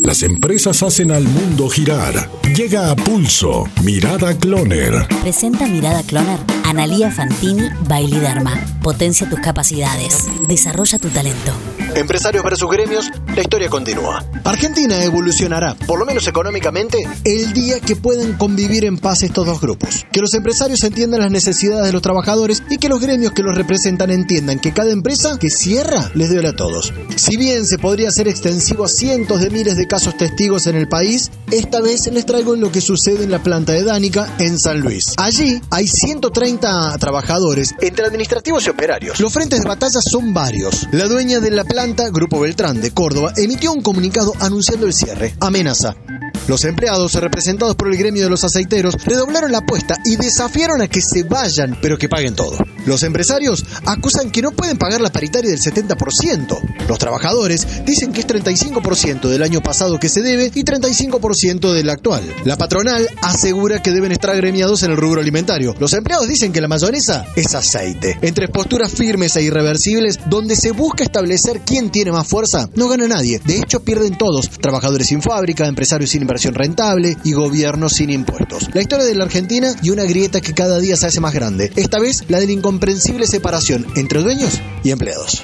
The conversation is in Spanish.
Las empresas hacen al mundo girar. Llega a pulso. Mirada Cloner. Presenta Mirada Cloner. Analía Fantini Bailiderma. Potencia tus capacidades. Desarrolla tu talento. Empresarios versus gremios, la historia continúa. Argentina evolucionará, por lo menos económicamente, el día que puedan convivir en paz estos dos grupos. Que los empresarios entiendan las necesidades de los trabajadores y que los gremios que los representan entiendan que cada empresa que cierra les duele a todos. Si bien se podría hacer extensivo a cientos de miles de casos testigos en el país, esta vez les traigo lo que sucede en la planta de Dánica en San Luis. Allí hay 130 trabajadores entre administrativos y operarios. Los frentes de batalla son varios. La dueña de la planta, Grupo Beltrán de Córdoba, emitió un comunicado anunciando el cierre. Amenaza. Los empleados, representados por el gremio de los aceiteros, redoblaron la apuesta y desafiaron a que se vayan, pero que paguen todo. Los empresarios acusan que no pueden pagar la paritaria del 70%. Los trabajadores dicen que es 35% del año pasado que se debe y 35% del actual. La patronal asegura que deben estar agremiados en el rubro alimentario. Los empleados dicen que la mayonesa es aceite. Entre posturas firmes e irreversibles, donde se busca establecer quién tiene más fuerza, no gana nadie. De hecho, pierden todos. Trabajadores sin fábrica, empresarios sin inversión rentable y gobiernos sin impuestos. La historia de la Argentina y una grieta que cada día se hace más grande. Esta vez la del incomprensible separación entre dueños y empleados.